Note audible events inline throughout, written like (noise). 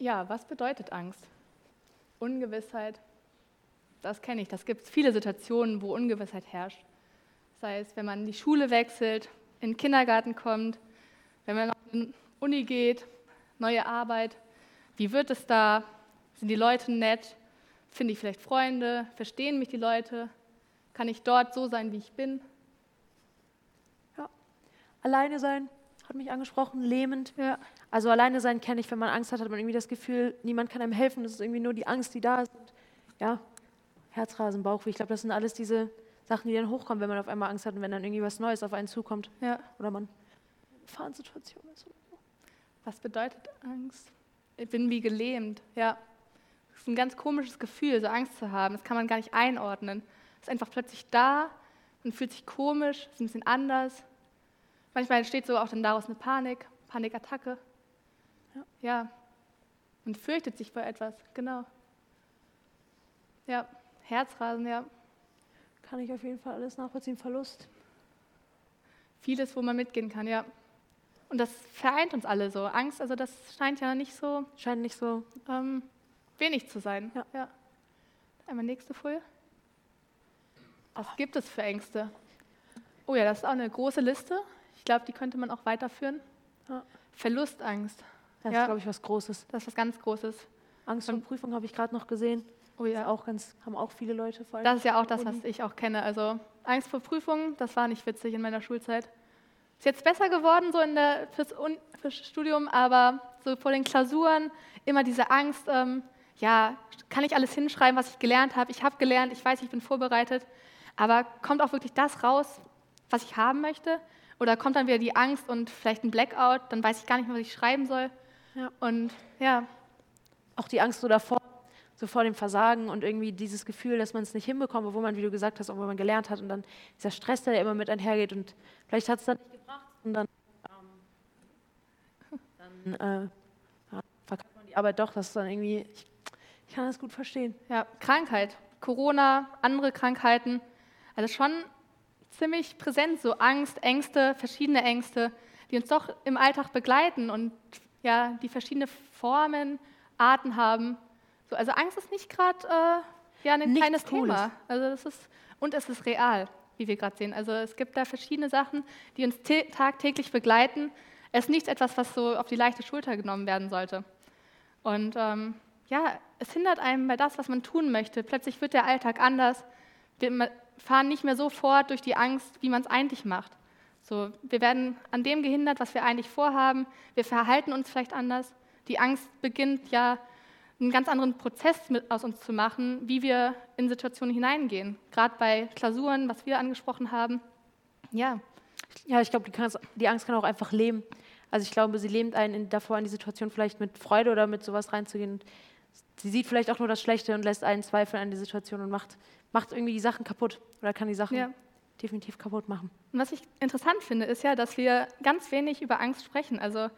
Ja, was bedeutet Angst? Ungewissheit, das kenne ich. Das gibt es viele Situationen, wo Ungewissheit herrscht. Sei es, wenn man in die Schule wechselt, in den Kindergarten kommt, wenn man in die Uni geht, neue Arbeit. Wie wird es da? Sind die Leute nett? Finde ich vielleicht Freunde? Verstehen mich die Leute? Kann ich dort so sein, wie ich bin? Ja. Alleine sein, hat mich angesprochen, lähmend. Ja. Also alleine sein kenne ich, wenn man Angst hat, hat man irgendwie das Gefühl, niemand kann einem helfen. Das ist irgendwie nur die Angst, die da ist. Ja, Herzrasen, Bauchweh. Ich glaube, das sind alles diese Sachen, die dann hochkommen, wenn man auf einmal Angst hat und wenn dann irgendwie was Neues auf einen zukommt. Ja. Oder man in Fahrensituation ist. Was bedeutet Angst? Ich bin wie gelähmt, ja. Das ist ein ganz komisches Gefühl, so Angst zu haben. Das kann man gar nicht einordnen. Es ist einfach plötzlich da und fühlt sich komisch, ist ein bisschen anders. Manchmal entsteht so auch dann daraus eine Panik, Panikattacke. Ja. Und fürchtet sich vor etwas, genau. Ja, Herzrasen, ja. Kann ich auf jeden Fall alles nachvollziehen. Verlust. Vieles, wo man mitgehen kann, ja. Und das vereint uns alle so. Angst, also das scheint ja nicht so. Scheint nicht so. Ähm, wenig zu sein. Ja. ja. Einmal nächste Folie. Was gibt es für Ängste? Oh ja, das ist auch eine große Liste. Ich glaube, die könnte man auch weiterführen. Ja. Verlustangst. Das ja. ist, glaube ich, was Großes. Das ist was ganz Großes. Angst vor Prüfung habe ich gerade noch gesehen. Oh ja. auch ganz, haben auch viele Leute vor. Das ist ja auch das, was ich auch kenne. Also Angst vor Prüfungen, das war nicht witzig in meiner Schulzeit. Ist jetzt besser geworden so in der, fürs, fürs Studium, aber so vor den Klausuren immer diese Angst, ähm, ja, kann ich alles hinschreiben, was ich gelernt habe? Ich habe gelernt, ich weiß, ich bin vorbereitet, aber kommt auch wirklich das raus, was ich haben möchte? Oder kommt dann wieder die Angst und vielleicht ein Blackout, dann weiß ich gar nicht mehr, was ich schreiben soll. Ja. Und ja. Auch die Angst so davor, so vor dem Versagen und irgendwie dieses Gefühl, dass man es nicht hinbekommt, obwohl man, wie du gesagt hast, obwohl man gelernt hat und dann dieser Stress, der immer mit einhergeht und vielleicht hat es dann nicht gebracht und dann, ähm, dann äh, ja, verkauft man die Arbeit doch, das ist dann irgendwie, ich, ich kann das gut verstehen. Ja, Krankheit, Corona, andere Krankheiten, also schon ziemlich präsent, so Angst, Ängste, verschiedene Ängste, die uns doch im Alltag begleiten und ja, die verschiedene Formen, Arten haben. So, also Angst ist nicht gerade äh, ja, ein Nichts kleines Cooles. Thema. Also das ist, und es ist real, wie wir gerade sehen. Also es gibt da verschiedene Sachen, die uns tagtäglich begleiten. Es ist nichts etwas, was so auf die leichte Schulter genommen werden sollte. Und ähm, ja, es hindert einem bei das, was man tun möchte. Plötzlich wird der Alltag anders. Fahren nicht mehr so fort durch die Angst, wie man es eigentlich macht. So, wir werden an dem gehindert, was wir eigentlich vorhaben. Wir verhalten uns vielleicht anders. Die Angst beginnt ja einen ganz anderen Prozess aus uns zu machen, wie wir in Situationen hineingehen. Gerade bei Klausuren, was wir angesprochen haben. Ja. Ja, ich glaube, die, Angst kann auch einfach leben. Also ich glaube, sie lähmt einen in, davor, in die Situation vielleicht mit Freude oder mit sowas reinzugehen. Sie sieht vielleicht auch nur das Schlechte und lässt einen zweifeln an die Situation und macht macht irgendwie die Sachen kaputt oder kann die Sachen ja. definitiv kaputt machen. Und was ich interessant finde, ist ja, dass wir ganz wenig über Angst sprechen. Also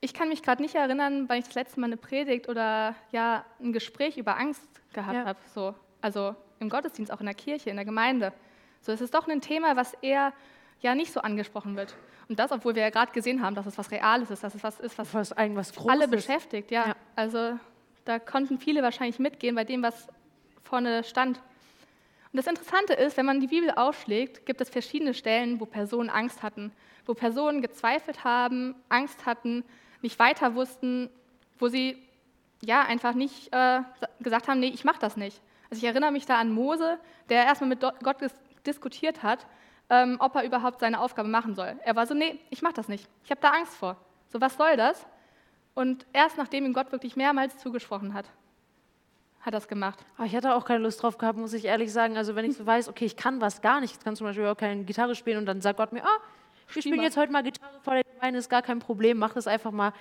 ich kann mich gerade nicht erinnern, weil ich das letzte Mal eine Predigt oder ja ein Gespräch über Angst gehabt ja. habe. So. Also im Gottesdienst, auch in der Kirche, in der Gemeinde. So, es ist doch ein Thema, was eher ja nicht so angesprochen wird. Und das, obwohl wir ja gerade gesehen haben, dass es was Reales ist, dass es was ist, was, was irgendwas alle beschäftigt. Ja. ja. Also da konnten viele wahrscheinlich mitgehen bei dem, was vorne stand. Und das Interessante ist, wenn man die Bibel aufschlägt, gibt es verschiedene Stellen, wo Personen Angst hatten, wo Personen gezweifelt haben, Angst hatten, nicht weiter wussten, wo sie ja einfach nicht äh, gesagt haben, nee, ich mache das nicht. Also ich erinnere mich da an Mose, der erstmal mit Gott diskutiert hat, ähm, ob er überhaupt seine Aufgabe machen soll. Er war so, nee, ich mache das nicht. Ich habe da Angst vor. So, was soll das? Und erst nachdem ihm Gott wirklich mehrmals zugesprochen hat, hat das gemacht. Aber ich hatte auch keine Lust drauf gehabt, muss ich ehrlich sagen. Also wenn ich so weiß, okay, ich kann was gar nicht, ich kann zum Beispiel auch keine Gitarre spielen und dann sagt Gott mir, ah, ich spiele jetzt heute mal Gitarre vor der Gemeinde, ist gar kein Problem, mach das einfach mal.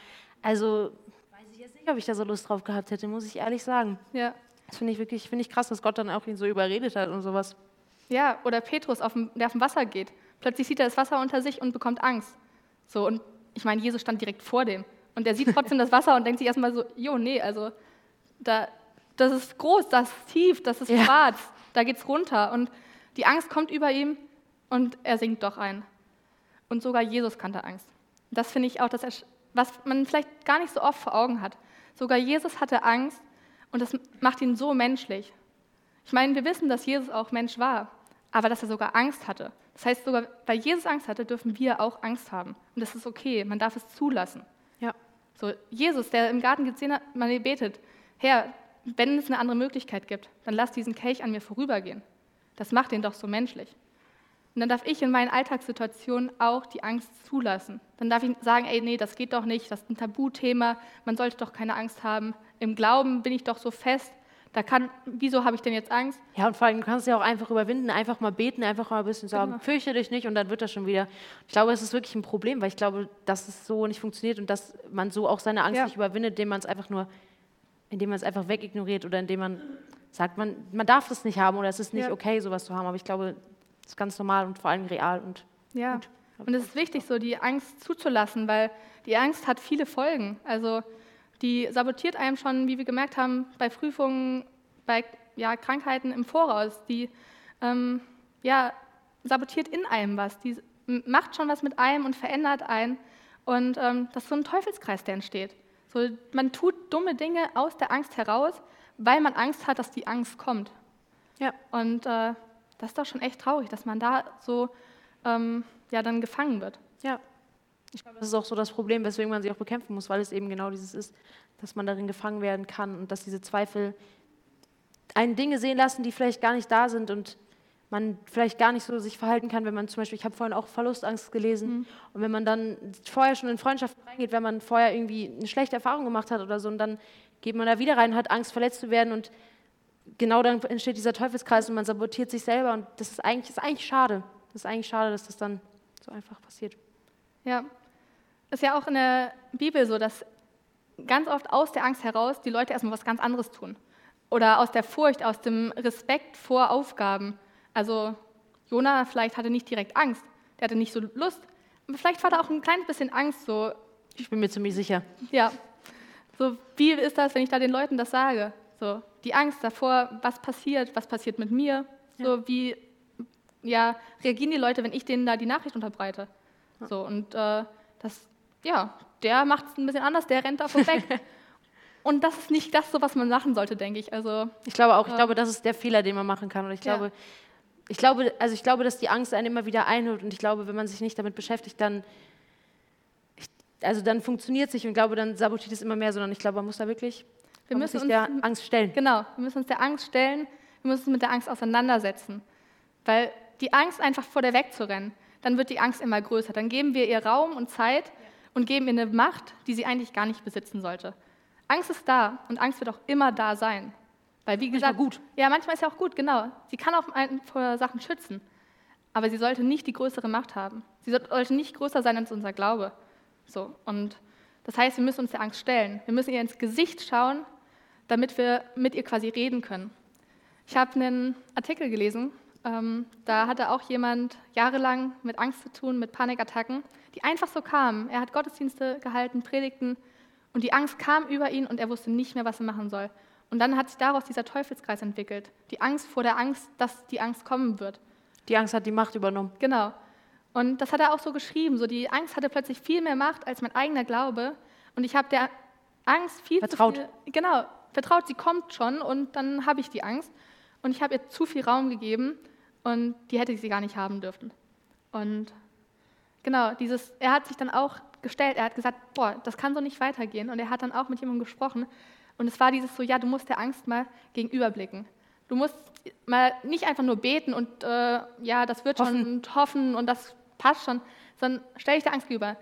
Also weiß ich jetzt nicht, ob ich da so Lust drauf gehabt hätte, muss ich ehrlich sagen. Ja. Das finde ich wirklich, finde ich krass, dass Gott dann auch ihn so überredet hat und sowas. Ja, oder Petrus, auf dem, der auf dem Wasser geht. Plötzlich sieht er das Wasser unter sich und bekommt Angst. So, und ich meine, Jesus stand direkt vor dem. Und er sieht trotzdem das Wasser und denkt sich erstmal so, jo, nee, also da, das ist groß, das ist tief, das ist ja. schwarz, da geht es runter. Und die Angst kommt über ihm und er sinkt doch ein. Und sogar Jesus kannte Angst. Das finde ich auch, das, was man vielleicht gar nicht so oft vor Augen hat. Sogar Jesus hatte Angst und das macht ihn so menschlich. Ich meine, wir wissen, dass Jesus auch Mensch war, aber dass er sogar Angst hatte. Das heißt, sogar weil Jesus Angst hatte, dürfen wir auch Angst haben. Und das ist okay, man darf es zulassen. So, Jesus, der im Garten gesehen hat, man betet, Herr, wenn es eine andere Möglichkeit gibt, dann lass diesen Kelch an mir vorübergehen. Das macht ihn doch so menschlich. Und dann darf ich in meinen Alltagssituationen auch die Angst zulassen. Dann darf ich sagen, ey, nee, das geht doch nicht, das ist ein Tabuthema, man sollte doch keine Angst haben. Im Glauben bin ich doch so fest, da kann, wieso habe ich denn jetzt Angst? Ja, und vor allem, du kannst es ja auch einfach überwinden, einfach mal beten, einfach mal ein bisschen sagen, genau. fürchte dich nicht und dann wird das schon wieder. Ich glaube, es ist wirklich ein Problem, weil ich glaube, dass es so nicht funktioniert und dass man so auch seine Angst ja. nicht überwindet, indem man es einfach nur, indem man es einfach wegignoriert oder indem man sagt, man, man darf das nicht haben oder es ist nicht ja. okay, sowas zu haben. Aber ich glaube, es ist ganz normal und vor allem real und ja. Gut. Und es ist wichtig, so die Angst zuzulassen, weil die Angst hat viele Folgen. Also die sabotiert einem schon, wie wir gemerkt haben, bei Prüfungen, bei ja, Krankheiten im Voraus. Die ähm, ja, sabotiert in einem was. Die macht schon was mit einem und verändert einen. Und ähm, das ist so ein Teufelskreis, der entsteht. So, man tut dumme Dinge aus der Angst heraus, weil man Angst hat, dass die Angst kommt. Ja. Und äh, das ist doch schon echt traurig, dass man da so ähm, ja, dann gefangen wird. Ja. Ich glaube, das ist auch so das Problem, weswegen man sie auch bekämpfen muss, weil es eben genau dieses ist, dass man darin gefangen werden kann und dass diese Zweifel einen Dinge sehen lassen, die vielleicht gar nicht da sind und man vielleicht gar nicht so sich verhalten kann, wenn man zum Beispiel, ich habe vorhin auch Verlustangst gelesen, mhm. und wenn man dann vorher schon in Freundschaften reingeht, wenn man vorher irgendwie eine schlechte Erfahrung gemacht hat oder so, und dann geht man da wieder rein, hat Angst, verletzt zu werden und genau dann entsteht dieser Teufelskreis und man sabotiert sich selber und das ist eigentlich, ist eigentlich schade. Das ist eigentlich schade, dass das dann so einfach passiert. Ja, ist ja auch in der Bibel so, dass ganz oft aus der Angst heraus die Leute erstmal was ganz anderes tun. Oder aus der Furcht, aus dem Respekt vor Aufgaben. Also Jona vielleicht hatte nicht direkt Angst, der hatte nicht so Lust. Aber vielleicht war da auch ein kleines bisschen Angst. So, ich bin mir ziemlich sicher. Ja. So, wie ist das, wenn ich da den Leuten das sage? So, die Angst davor, was passiert, was passiert mit mir? Ja. So, wie ja, reagieren die Leute, wenn ich denen da die Nachricht unterbreite? So, und äh, das ja, der macht es ein bisschen anders, der rennt davon weg. (laughs) Und das ist nicht das, so was man machen sollte, denke ich. Also, ich glaube auch, ich glaube, das ist der Fehler, den man machen kann. Und ich glaube, ja. ich glaube, also ich glaube, dass die Angst einen immer wieder einholt. Und ich glaube, wenn man sich nicht damit beschäftigt, dann, ich, also dann funktioniert es nicht. Und ich glaube, dann sabotiert es immer mehr, sondern ich glaube, man muss da wirklich wir müssen sich der Angst stellen. Genau, wir müssen uns der Angst stellen. Wir müssen uns mit der Angst auseinandersetzen. Weil die Angst einfach vor der wegzurennen, dann wird die Angst immer größer. Dann geben wir ihr Raum und Zeit und geben ihr eine Macht, die sie eigentlich gar nicht besitzen sollte. Angst ist da und Angst wird auch immer da sein. Weil, wie gesagt, gut. Ja, manchmal ist ja auch gut, genau. Sie kann auch vor Sachen schützen. Aber sie sollte nicht die größere Macht haben. Sie sollte nicht größer sein als unser Glaube. So, und das heißt, wir müssen uns der Angst stellen. Wir müssen ihr ins Gesicht schauen, damit wir mit ihr quasi reden können. Ich habe einen Artikel gelesen, ähm, da hatte auch jemand jahrelang mit Angst zu tun, mit Panikattacken die einfach so kamen. Er hat Gottesdienste gehalten, Predigten und die Angst kam über ihn und er wusste nicht mehr, was er machen soll. Und dann hat sich daraus dieser Teufelskreis entwickelt. Die Angst vor der Angst, dass die Angst kommen wird. Die Angst hat die Macht übernommen. Genau. Und das hat er auch so geschrieben. So die Angst hatte plötzlich viel mehr Macht als mein eigener Glaube. Und ich habe der Angst viel vertraut. zu viel. Genau, vertraut, sie kommt schon und dann habe ich die Angst. Und ich habe ihr zu viel Raum gegeben und die hätte sie gar nicht haben dürfen. Und Genau, dieses, er hat sich dann auch gestellt, er hat gesagt, boah, das kann so nicht weitergehen. Und er hat dann auch mit jemandem gesprochen. Und es war dieses so, ja, du musst der Angst mal gegenüberblicken. Du musst mal nicht einfach nur beten und äh, ja, das wird hoffen. schon und hoffen und das passt schon, sondern stell dich der Angst gegenüber.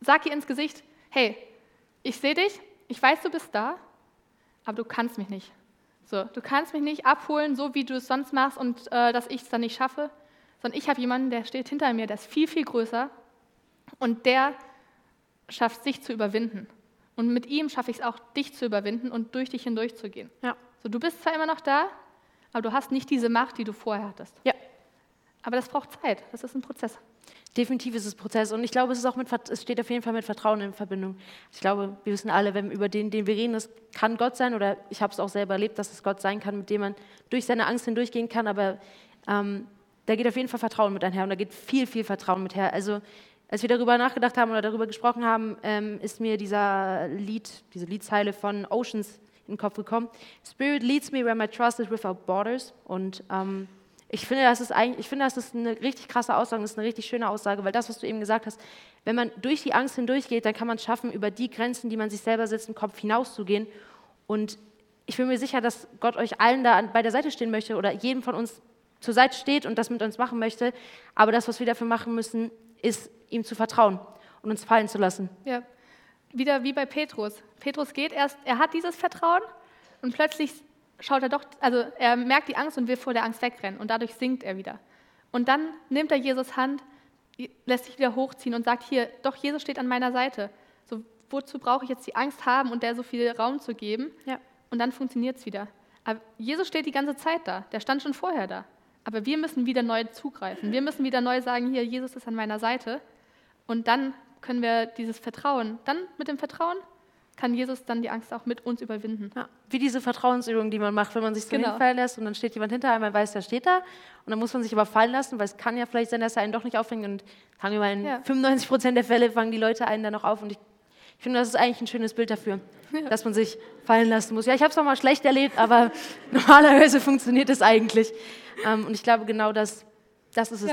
Sag ihr ins Gesicht, hey, ich sehe dich, ich weiß, du bist da, aber du kannst mich nicht. So, du kannst mich nicht abholen, so wie du es sonst machst und äh, dass ich es dann nicht schaffe sondern ich habe jemanden, der steht hinter mir, der ist viel, viel größer und der schafft sich zu überwinden. Und mit ihm schaffe ich es auch, dich zu überwinden und durch dich hindurch zu gehen. Ja. So, du bist zwar immer noch da, aber du hast nicht diese Macht, die du vorher hattest. Ja. Aber das braucht Zeit, das ist ein Prozess. Definitiv ist es Prozess und ich glaube, es ist auch mit, es steht auf jeden Fall mit Vertrauen in Verbindung. Ich glaube, wir wissen alle, wenn über den, den wir reden, es kann Gott sein oder ich habe es auch selber erlebt, dass es Gott sein kann, mit dem man durch seine Angst hindurchgehen kann. Aber ähm, da geht auf jeden Fall Vertrauen mit einher und da geht viel, viel Vertrauen mit her. Also als wir darüber nachgedacht haben oder darüber gesprochen haben, ähm, ist mir dieser Lied, diese Liedzeile von Oceans in den Kopf gekommen. Spirit leads me where my trust is without borders. Und ähm, ich finde, das ist eigentlich, ich finde, das ist eine richtig krasse Aussage, das ist eine richtig schöne Aussage, weil das, was du eben gesagt hast, wenn man durch die Angst hindurchgeht, dann kann man es schaffen, über die Grenzen, die man sich selber setzt, im Kopf hinauszugehen. Und ich bin mir sicher, dass Gott euch allen da bei der Seite stehen möchte oder jedem von uns zur Seite steht und das mit uns machen möchte. Aber das, was wir dafür machen müssen, ist ihm zu vertrauen und uns fallen zu lassen. Ja, wieder wie bei Petrus. Petrus geht erst, er hat dieses Vertrauen und plötzlich schaut er doch, also er merkt die Angst und will vor der Angst wegrennen und dadurch sinkt er wieder. Und dann nimmt er Jesus Hand, lässt sich wieder hochziehen und sagt hier, doch Jesus steht an meiner Seite. So, wozu brauche ich jetzt die Angst haben und der so viel Raum zu geben? Ja. Und dann funktioniert es wieder. Aber Jesus steht die ganze Zeit da, der stand schon vorher da. Aber wir müssen wieder neu zugreifen. Wir müssen wieder neu sagen, hier, Jesus ist an meiner Seite. Und dann können wir dieses Vertrauen, dann mit dem Vertrauen kann Jesus dann die Angst auch mit uns überwinden. Ja, wie diese Vertrauensübung, die man macht, wenn man sich so genau. hinfallen lässt und dann steht jemand hinter einem, man weiß, der steht da und dann muss man sich aber fallen lassen, weil es kann ja vielleicht sein, dass er einen doch nicht auffängt und sagen wir mal, in ja. 95 Prozent der Fälle fangen die Leute einen dann noch auf und ich, ich finde, das ist eigentlich ein schönes Bild dafür, ja. dass man sich fallen lassen muss. Ja, ich habe es auch mal schlecht erlebt, aber (laughs) normalerweise funktioniert es eigentlich. Ähm, und ich glaube, genau das, das ist es.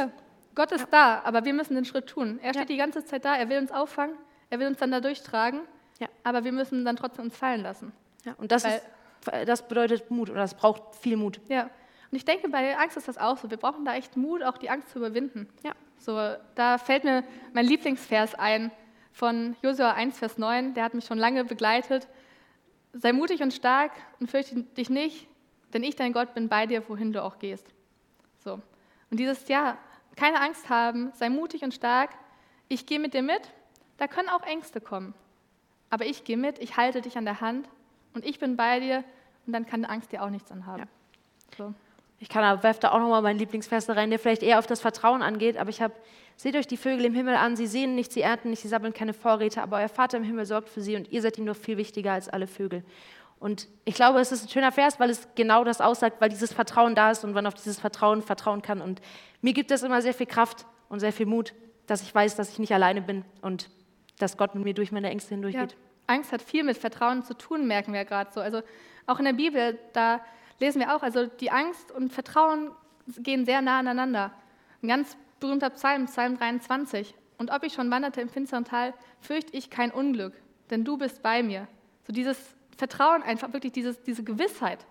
Gott ist da, aber wir müssen den Schritt tun. Er steht die ganze Zeit da, er will uns auffangen, er will uns dann da durchtragen, ja. aber wir müssen dann trotzdem uns fallen lassen. Ja, und das, ist, das bedeutet Mut oder das braucht viel Mut. Ja, und ich denke, bei Angst ist das auch so. Wir brauchen da echt Mut, auch die Angst zu überwinden. Ja. So, da fällt mir mein Lieblingsvers ein von Josua 1, Vers 9, der hat mich schon lange begleitet. Sei mutig und stark und fürchte dich nicht, denn ich, dein Gott, bin bei dir, wohin du auch gehst. So. Und dieses Ja, keine Angst haben, sei mutig und stark, ich gehe mit dir mit, da können auch Ängste kommen. Aber ich gehe mit, ich halte dich an der Hand und ich bin bei dir und dann kann Angst dir auch nichts anhaben. Ja. So. Ich kann aber werfe da auch nochmal meinen Lieblingsvers rein, der vielleicht eher auf das Vertrauen angeht, aber ich habe, seht euch die Vögel im Himmel an, sie sehen nicht, sie ernten nicht, sie sammeln keine Vorräte, aber euer Vater im Himmel sorgt für sie und ihr seid ihm noch viel wichtiger als alle Vögel. Und ich glaube, es ist ein schöner Vers, weil es genau das aussagt, weil dieses Vertrauen da ist und man auf dieses Vertrauen vertrauen kann. Und mir gibt es immer sehr viel Kraft und sehr viel Mut, dass ich weiß, dass ich nicht alleine bin und dass Gott mit mir durch meine Ängste hindurchgeht. Ja. Angst hat viel mit Vertrauen zu tun, merken wir gerade so. Also auch in der Bibel, da lesen wir auch, also die Angst und Vertrauen gehen sehr nah aneinander. Ein ganz berühmter Psalm, Psalm 23. Und ob ich schon wanderte im finsteren Tal, fürchte ich kein Unglück, denn du bist bei mir. So dieses Vertrauen, einfach wirklich dieses, diese Gewissheit.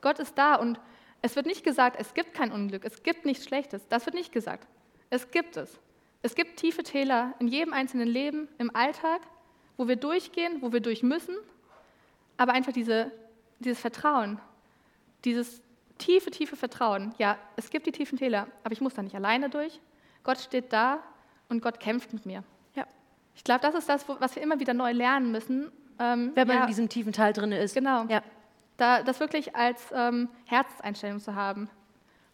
Gott ist da und es wird nicht gesagt, es gibt kein Unglück, es gibt nichts Schlechtes. Das wird nicht gesagt. Es gibt es. Es gibt tiefe Täler in jedem einzelnen Leben, im Alltag, wo wir durchgehen, wo wir durch müssen, aber einfach diese, dieses Vertrauen, dieses tiefe, tiefe Vertrauen. Ja, es gibt die tiefen Täler, aber ich muss da nicht alleine durch. Gott steht da und Gott kämpft mit mir. Ja. Ich glaube, das ist das, was wir immer wieder neu lernen müssen, ähm, Wenn man ja, in diesem tiefen Teil drin ist. Genau. Ja. Da, das wirklich als ähm, Herzenseinstellung zu haben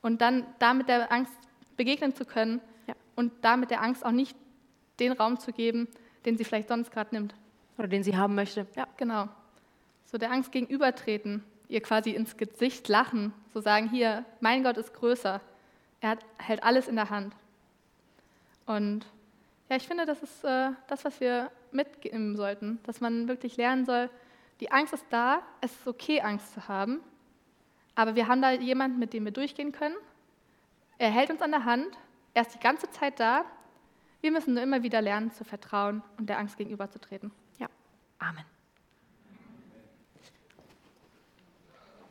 und dann damit der Angst begegnen zu können. Und damit der Angst auch nicht den Raum zu geben, den sie vielleicht sonst gerade nimmt. Oder den sie haben möchte. Ja, genau. So der Angst gegenübertreten, ihr quasi ins Gesicht lachen, so sagen, hier, mein Gott ist größer, er hat, hält alles in der Hand. Und ja, ich finde, das ist äh, das, was wir mitgeben sollten, dass man wirklich lernen soll, die Angst ist da, es ist okay, Angst zu haben, aber wir haben da jemanden, mit dem wir durchgehen können. Er hält uns an der Hand, er ist die ganze Zeit da. Wir müssen nur immer wieder lernen zu vertrauen und der Angst gegenüberzutreten. Ja, Amen.